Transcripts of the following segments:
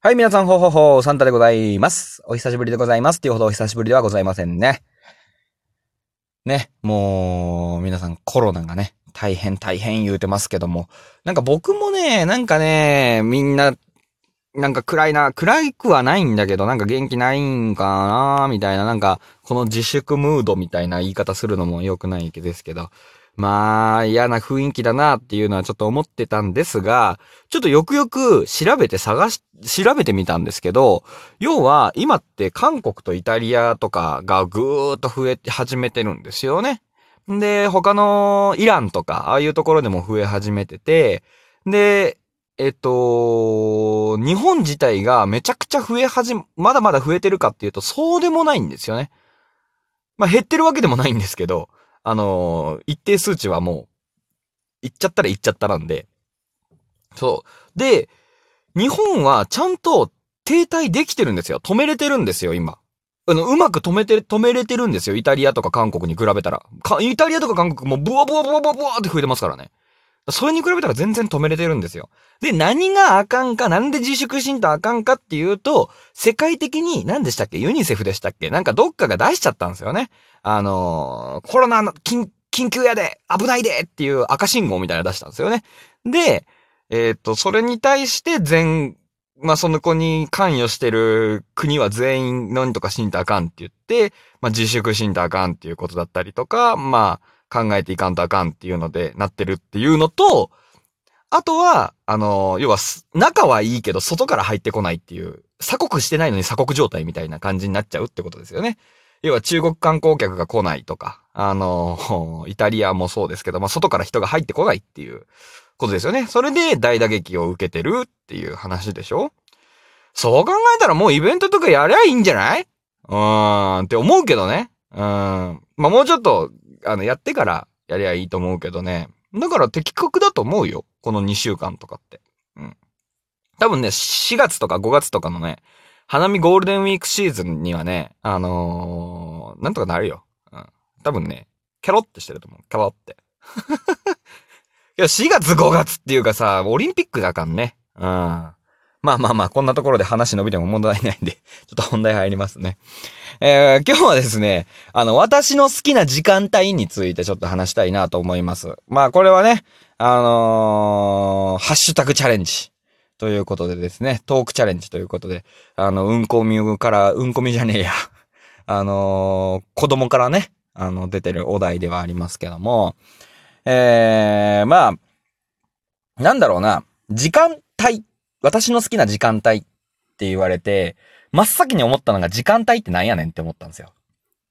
はい、皆さん、ほほほ、サンタでございます。お久しぶりでございます。っていうほどお久しぶりではございませんね。ね、もう、皆さんコロナがね、大変大変言うてますけども、なんか僕もね、なんかね、みんな、なんか暗いな、暗くはないんだけど、なんか元気ないんかな、みたいな、なんか、この自粛ムードみたいな言い方するのも良くないですけど、まあ、嫌な雰囲気だなっていうのはちょっと思ってたんですが、ちょっとよくよく調べて探し、調べてみたんですけど、要は今って韓国とイタリアとかがぐーっと増え始めてるんですよね。で、他のイランとか、ああいうところでも増え始めてて、で、えっと、日本自体がめちゃくちゃ増え始め、まだまだ増えてるかっていうと、そうでもないんですよね。まあ減ってるわけでもないんですけど、あのー一定数値はもう、行っちゃったら行っちゃったなんで。そう。で、日本はちゃんと停滞できてるんですよ。止めれてるんですよ、今。あの、うまく止めて、止めれてるんですよ。イタリアとか韓国に比べたら。イタリアとか韓国もブワブワブワブワブワって増えてますからね。それに比べたら全然止めれてるんですよ。で、何があかんか、なんで自粛しんとあかんかっていうと、世界的に、何でしたっけユニセフでしたっけなんかどっかが出しちゃったんですよね。あのーコロナの緊、緊急やで危ないでっていう赤信号みたいな出したんですよね。で、えっ、と、それに対して全、まあ、その子に関与してる国は全員何とかしんとあかんって言って、まあ、自粛しんとあかんっていうことだったりとか、まあ、考えていかんとあかんっていうのでなってるっていうのと、あとは、あの、要は、中はいいけど外から入ってこないっていう、鎖国してないのに鎖国状態みたいな感じになっちゃうってことですよね。要は中国観光客が来ないとか、あの、イタリアもそうですけど、まあ、外から人が入ってこないっていうことですよね。それで大打撃を受けてるっていう話でしょそう考えたらもうイベントとかやりゃいいんじゃない？うーん、って思うけどね。うん。まあ、もうちょっと、あの、やってからやりゃいいと思うけどね。だから的確だと思うよ。この2週間とかって。うん。多分ね、4月とか5月とかのね、花見ゴールデンウィークシーズンにはね、あのー、なんとかなるよ。うん。多分ね、キャロってしてると思う。キャロって。いや、4月5月っていうかさ、オリンピックだかんね。うん。まあまあまあ、こんなところで話伸びても問題ないんで、ちょっと本題入りますね。えー、今日はですね、あの、私の好きな時間帯についてちょっと話したいなと思います。まあ、これはね、あのーハッシュタグチャレンジ。ということでですね、トークチャレンジということで、あの、うんこみから、うんこみじゃねえや。あのー子供からね、あの、出てるお題ではありますけども、えー、まあ、なんだろうな、時間帯、私の好きな時間帯って言われて、真っ先に思ったのが時間帯ってなんやねんって思ったんですよ。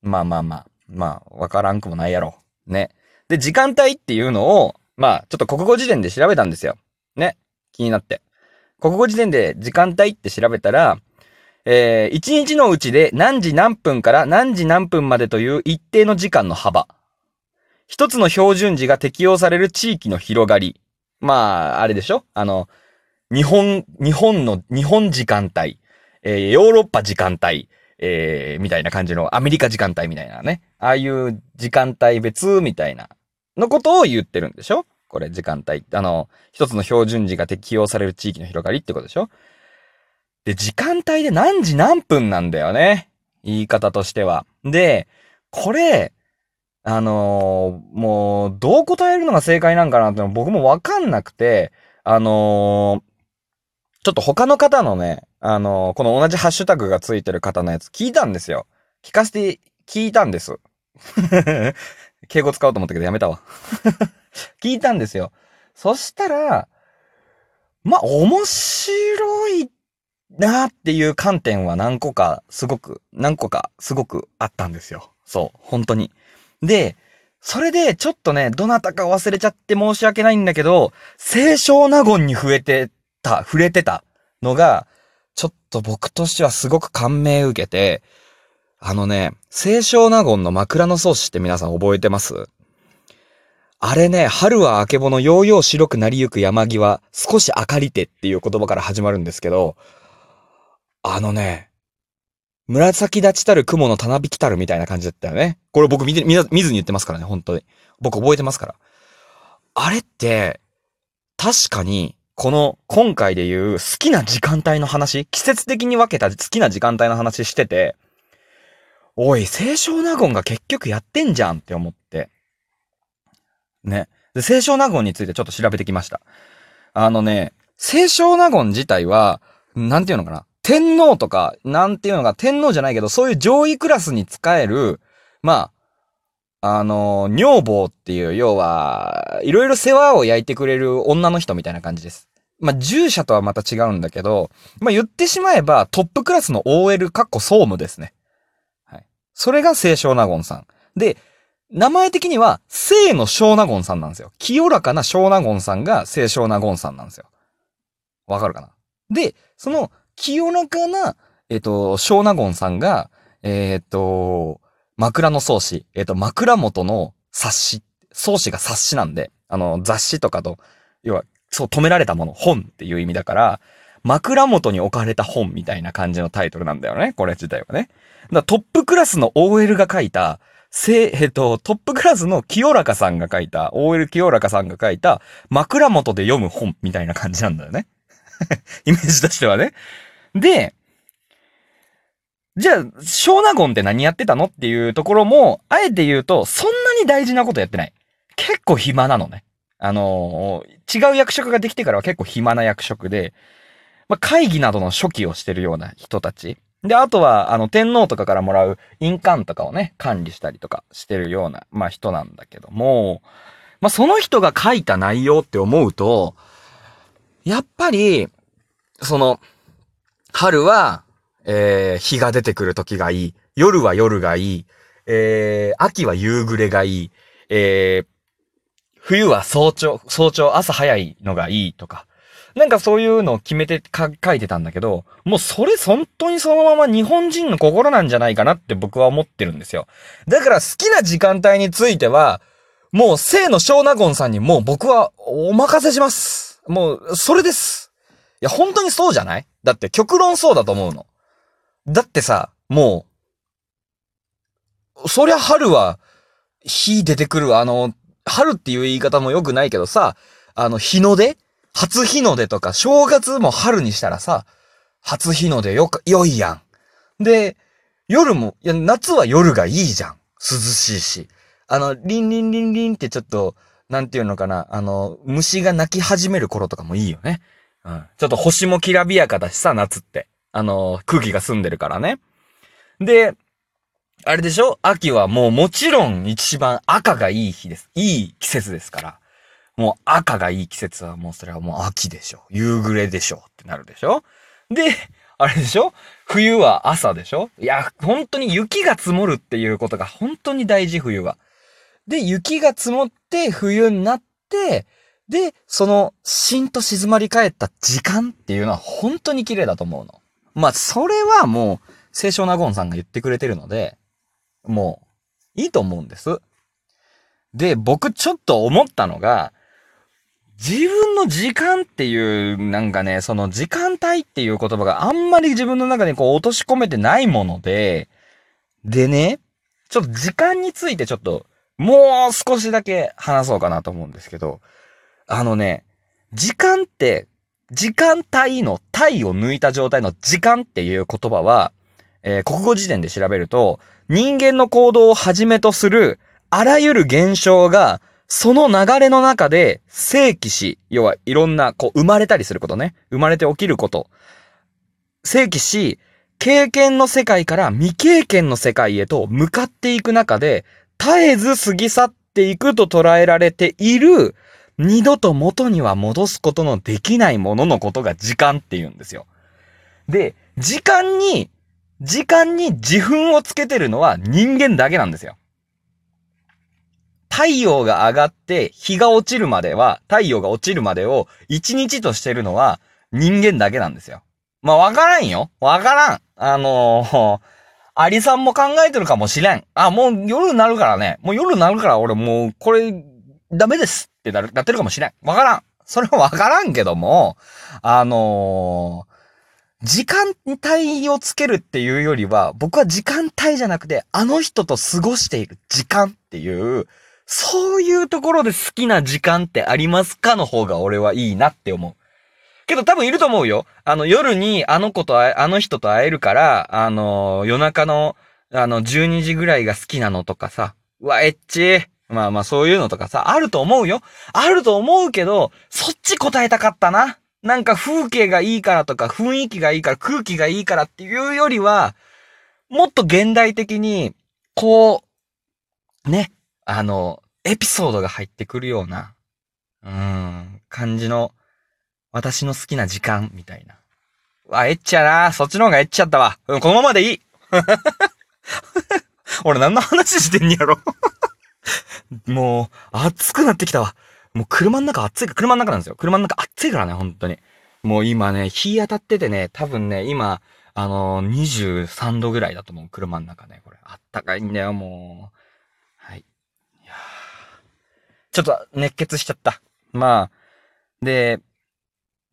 まあまあまあ、まあ、わからんくもないやろ。ね。で、時間帯っていうのを、まあ、ちょっと国語辞典で調べたんですよ。ね。気になって。国語辞典で時間帯って調べたら、えー、1日のうちで何時何分から何時何分までという一定の時間の幅。一つの標準時が適用される地域の広がり。まあ、あれでしょ？あの、日本、日本の、日本時間帯、えーヨーロッパ時間帯、えーみたいな感じのアメリカ時間帯みたいなね。ああいう時間帯別みたいなのことを言ってるんでしょ？これ時間帯。あの、一つの標準時が適用される地域の広がりってことでしょ？で、時間帯で何時何分なんだよね？言い方としては。で、これ、あのーもう、どう答えるのが正解なんかなって僕もわかんなくて、あのーちょっと他の方のね、あのこの同じハッシュタグがついてる方のやつ聞いたんですよ。聞かせて、聞いたんです。敬語使おうと思ったけどやめたわ。聞いたんですよ。そしたら、まあ、面白いなっていう観点は何個か、すごく、何個か、すごくあったんですよ。そう、本当に。で、それで、ちょっとね、どなたか忘れちゃって申し訳ないんだけど、清少納言に触れてた、触れてたのが、ちょっと僕としてはすごく感銘受けて、あのね、清少納言の枕草子って皆さん覚えてます？あれね、春はあけぼの、ようよう白くなりゆく山際、少し明かりてっていう言葉から始まるんですけど、あのね、紫立ちたる雲のたなびきたるみたいな感じだったよね。これ僕見て、見見ずに言ってますからね、本当に。僕覚えてますから。あれって、確かに、この、今回で言う好きな時間帯の話、季節的に分けた好きな時間帯の話してて、おい、清少納言が結局やってんじゃんって思って。ね。で、清少納言についてちょっと調べてきました。あのね、清少納言自体は、なんていうのかな。天皇とか、なんていうのか、天皇じゃないけど、そういう上位クラスに使える、まあ、あの、女房っていう、要は、いろいろ世話を焼いてくれる女の人みたいな感じです。まあ、従者とはまた違うんだけど、まあ、言ってしまえばトップクラスの OL かっこ総務ですね。はい。それが清少納言さん。で、名前的には、清の小納言さんなんですよ。清らかな小納言さんが清少納言さんなんですよ。わかるかな？で、その、清らかな、えっ、ー、と、小納言さんが、えっ、ー、と、枕草子、えっ、ー、と、枕元の冊子、草子が冊子なんで、あの、雑誌とかと、要は、そう、止められたもの、本っていう意味だから、枕元に置かれた本みたいな感じのタイトルなんだよね。これ自体はね。だトップクラスの OL が書いた、せ、えっと、トップクラスの清らかさんが書いた、OL 清らかさんが書いた、枕元で読む本みたいな感じなんだよね。イメージとしてはね。で、じゃあ、小納言って何やってたのっていうところも、あえて言うと、そんなに大事なことやってない。結構暇なのね。あのー、違う役職ができてからは結構暇な役職で、まあ、会議などの初期をしてるような人たち。で、あとは、あの、天皇とかからもらう印鑑とかをね、管理したりとかしてるような、まあ、人なんだけども、まあ、その人が書いた内容って思うと、やっぱり、その、春は、えー、日が出てくる時がいい。夜は夜がいい。えー、秋は夕暮れがいい。えー、冬は早朝、早朝、朝早いのがいいとか。なんかそういうのを決めて書いてたんだけど、もうそれ本当にそのまま日本人の心なんじゃないかなって僕は思ってるんですよ。だから好きな時間帯については、もう生の小納言さんにもう僕はお任せします。もう、それです。いや、本当にそうじゃない？だって極論そうだと思うの。だってさ、もう、そりゃ春は、火出てくる、あの、春っていう言い方も良くないけどさ、あの、日の出？初日の出とか、正月も春にしたらさ、初日の出よか、良いやん。で、夜も、いや、夏は夜がいいじゃん。涼しいし。あの、リンリンリンリンってちょっと、なんていうのかな、あの、虫が鳴き始める頃とかもいいよね。うん。ちょっと星もきらびやかだしさ、夏って。あの、空気が澄んでるからね。で、あれでしょ？秋はもうもちろん一番赤がいい日です。いい季節ですから。もう赤がいい季節はもうそれはもう秋でしょ。夕暮れでしょってなるでしょ？で、あれでしょ？冬は朝でしょ？いや、本当に雪が積もるっていうことが本当に大事、冬は。で、雪が積もって冬になって、で、その、しんと静まり返った時間っていうのは本当に綺麗だと思うの。まあ、それはもう、清少納言さんが言ってくれてるので、もう、いいと思うんです。で、僕ちょっと思ったのが、自分の時間っていう、なんかね、その時間帯っていう言葉があんまり自分の中にこう落とし込めてないもので、でね、ちょっと時間についてちょっと、もう少しだけ話そうかなと思うんですけど、あのね、時間って時間帯の体を抜いた状態の時間っていう言葉は、えー、国語辞典で調べると、人間の行動をはじめとするあらゆる現象が、その流れの中で正規し、要はいろんな、こう、生まれたりすることね。生まれて起きること。正規し、経験の世界から未経験の世界へと向かっていく中で、絶えず過ぎ去っていくと捉えられている二度と元には戻すことのできないもののことが時間って言うんですよ。で、時間に、時間に自分をつけてるのは人間だけなんですよ。太陽が上がって日が落ちるまでは、太陽が落ちるまでを一日としてるのは人間だけなんですよ。まあ、わからんよ。わからん。あのー、アリさんも考えてるかもしれん。あ、もう夜になるからね。もう夜になるから俺もうこれダメですってなる、なってるかもしれん。わからん。それはわからんけども、あのー、時間帯をつけるっていうよりは、僕は時間帯じゃなくて、あの人と過ごしている時間っていう、そういうところで好きな時間ってありますかの方が俺はいいなって思う。けど多分いると思うよ。あの、夜にあの子とあの人と会えるから、あの、夜中の、あの、12時ぐらいが好きなのとかさ。うわ、エッチまあまあそういうのとかさ、あると思うよ。あると思うけど、そっち答えたかったな。なんか風景がいいからとか、雰囲気がいいから、空気がいいからっていうよりは、もっと現代的に、こう、ね、あの、エピソードが入ってくるような、うん、感じの、私の好きな時間、みたいな。わ、エッチやな。そっちの方がエッチやったわ。うん、このままでいい。俺何の話してんやろもう、暑くなってきたわ。もう車の中暑いか、車の中なんですよ。車の中暑いからね、本当に。もう今ね、日当たっててね、多分ね、今、あのー、23度ぐらいだと思う。車の中ね、これ。あったかいんだよ、もう。はい。いやちょっと熱血しちゃった。まあ、で、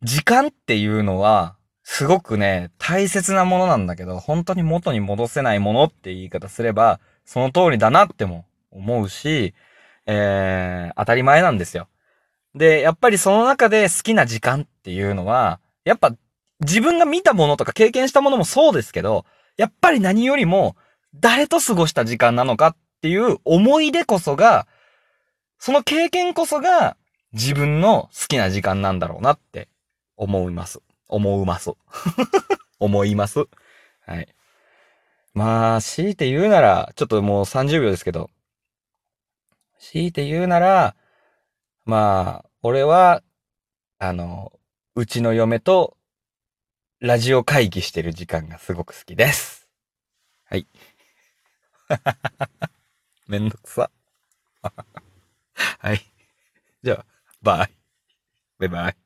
時間っていうのは、すごくね、大切なものなんだけど、本当に元に戻せないものって言い方すれば、その通りだなっても思うし、えー、当たり前なんですよ。で、やっぱりその中で好きな時間っていうのは、やっぱ自分が見たものとか経験したものもそうですけど、やっぱり何よりも誰と過ごした時間なのかっていう思い出こそが、その経験こそが自分の好きな時間なんだろうなって思います。思います。思います。はい。まあ、強いて言うなら、ちょっともう30秒ですけど、強いて言うなら、まあ、俺は、あの、うちの嫁とラジオ会議してる時間がすごく好きです。はい。めんどくさ。はい。じゃあ、バイ。バイバイ。